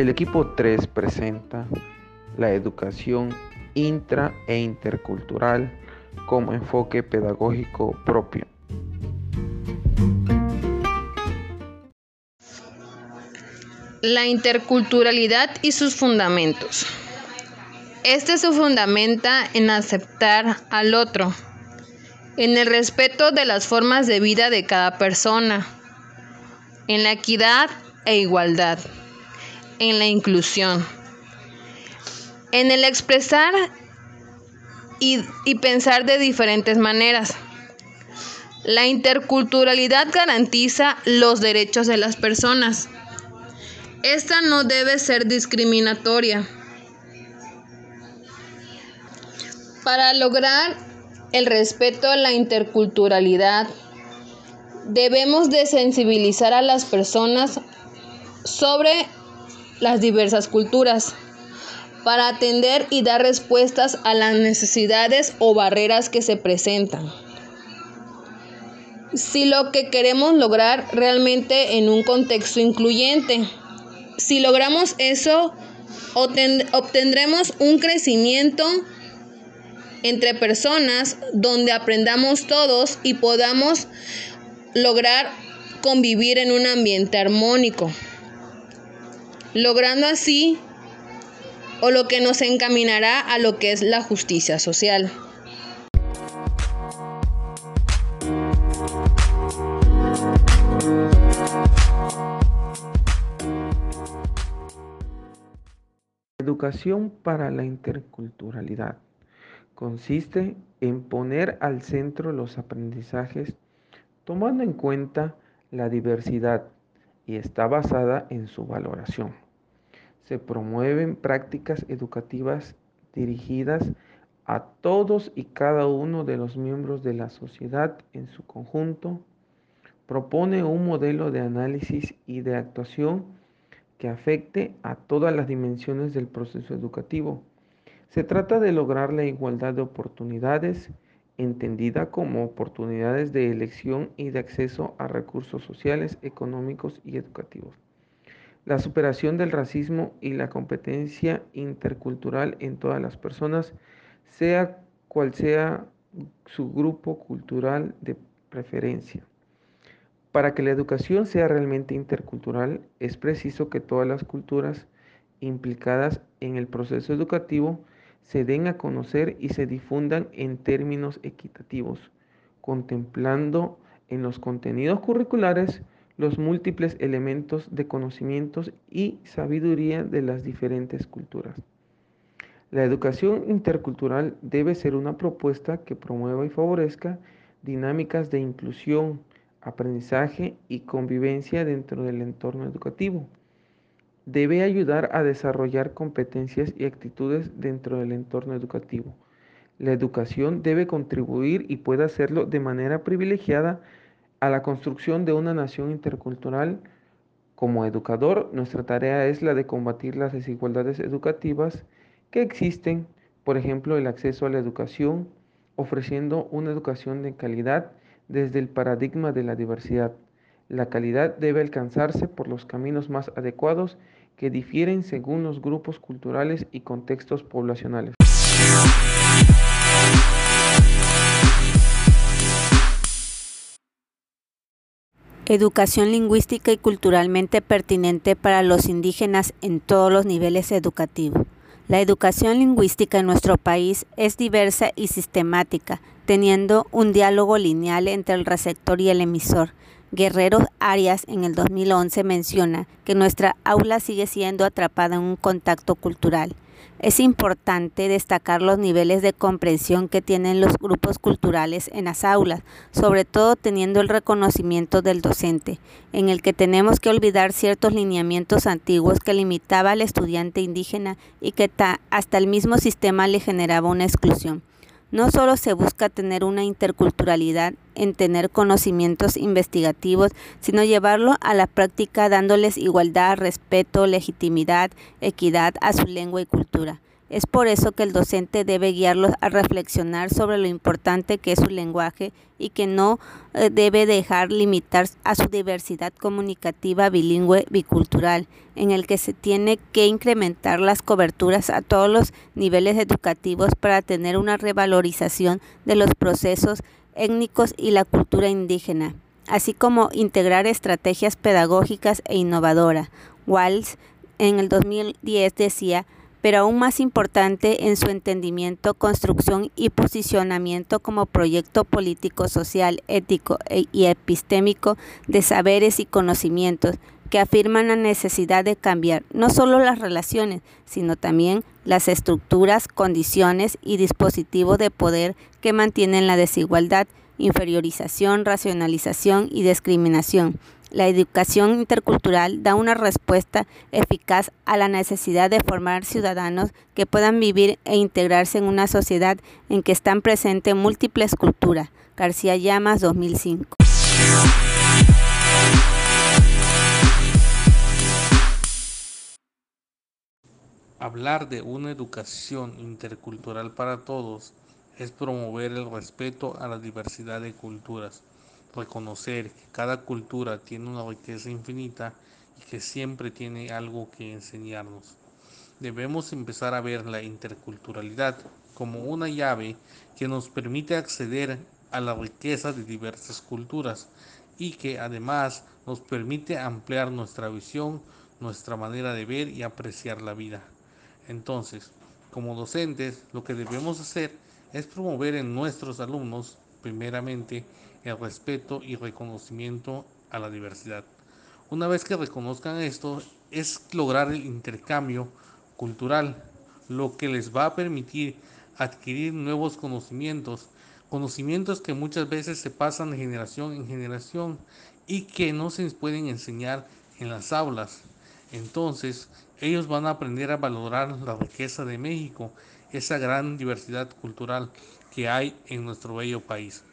El equipo 3 presenta la educación intra e intercultural como enfoque pedagógico propio. La interculturalidad y sus fundamentos. Este se fundamenta en aceptar al otro, en el respeto de las formas de vida de cada persona, en la equidad e igualdad, en la inclusión, en el expresar y, pensar de diferentes maneras. La interculturalidad garantiza los derechos de las personas. Esta no debe ser discriminatoria. Para lograr el respeto a la interculturalidad, debemos de sensibilizar a las personas sobre las diversas culturas para atender y dar respuestas a las necesidades o barreras que se presentan. Si lo que queremos lograr realmente en un contexto incluyente, si logramos eso, obtendremos un crecimiento entre personas donde aprendamos todos y podamos lograr convivir en un ambiente armónico, logrando así o lo que nos encaminará a lo que es la justicia social. Educación para la interculturalidad consiste en poner al centro los aprendizajes tomando en cuenta la diversidad y está basada en su valoración. Se promueven prácticas educativas dirigidas a todos y cada uno de los miembros de la sociedad en su conjunto. Propone un modelo de análisis y de actuación que afecte a todas las dimensiones del proceso educativo se trata de lograr la igualdad de oportunidades, entendida como oportunidades de elección y de acceso a recursos sociales, económicos y educativos. La superación del racismo y la competencia intercultural en todas las personas, sea cual sea su grupo cultural de preferencia. Para que la educación sea realmente intercultural, es preciso que todas las culturas implicadas en el proceso educativo se den a conocer y se difundan en términos equitativos, contemplando en los contenidos curriculares los múltiples elementos de conocimientos y sabiduría de las diferentes culturas. La educación intercultural debe ser una propuesta que promueva y favorezca dinámicas de inclusión, aprendizaje y convivencia dentro del entorno educativo debe ayudar a desarrollar competencias y actitudes dentro del entorno educativo. La educación debe contribuir y puede hacerlo de manera privilegiada a la construcción de una nación intercultural. Como educador, nuestra tarea es la de combatir las desigualdades educativas que existen, por ejemplo, el acceso a la educación, ofreciendo una educación de calidad desde el paradigma de la diversidad. La calidad debe alcanzarse por los caminos más adecuados que difieren según los grupos culturales y contextos poblacionales. Educación lingüística y culturalmente pertinente para los indígenas en todos los niveles educativos. La educación lingüística en nuestro país es diversa y sistemática, teniendo un diálogo lineal entre el receptor y el emisor, Guerrero Arias en el 2011 menciona que nuestra aula sigue siendo atrapada en un contacto cultural. Es importante destacar los niveles de comprensión que tienen los grupos culturales en las aulas, sobre todo teniendo el reconocimiento del docente, en el que tenemos que olvidar ciertos lineamientos antiguos que limitaba al estudiante indígena y que hasta el mismo sistema le generaba una exclusión. No solo se busca tener una interculturalidad en tener conocimientos investigativos, sino llevarlo a la práctica dándoles igualdad, respeto, legitimidad, equidad a su lengua y cultura. Es por eso que el docente debe guiarlos a reflexionar sobre lo importante que es su lenguaje y que no eh, debe dejar limitar a su diversidad comunicativa bilingüe bicultural, en el que se tiene que incrementar las coberturas a todos los niveles educativos para tener una revalorización de los procesos étnicos y la cultura indígena, así como integrar estrategias pedagógicas e innovadoras. Walls en el 2010 decía pero aún más importante en su entendimiento, construcción y posicionamiento como proyecto político, social, ético e, y epistémico de saberes y conocimientos que afirman la necesidad de cambiar no solo las relaciones, sino también las estructuras, condiciones y dispositivos de poder que mantienen la desigualdad, inferiorización, racionalización y discriminación la educación intercultural da una respuesta eficaz a la necesidad de formar ciudadanos que puedan vivir e integrarse en una sociedad en que están presentes múltiples culturas. García Llamas 2005. Hablar de una educación intercultural para todos es promover el respeto a la diversidad de culturas reconocer que cada cultura tiene una riqueza infinita y que siempre tiene algo que enseñarnos. Debemos empezar a ver la interculturalidad como una llave que nos permite acceder a la riqueza de diversas culturas y que además nos permite ampliar nuestra visión, nuestra manera de ver y apreciar la vida. Entonces, como docentes, lo que debemos hacer es promover en nuestros alumnos, primeramente, el respeto y reconocimiento a la diversidad. Una vez que reconozcan esto, es lograr el intercambio cultural, lo que les va a permitir adquirir nuevos conocimientos, conocimientos que muchas veces se pasan de generación en generación y que no se pueden enseñar en las aulas. Entonces, ellos van a aprender a valorar la riqueza de México, esa gran diversidad cultural que hay en nuestro bello país.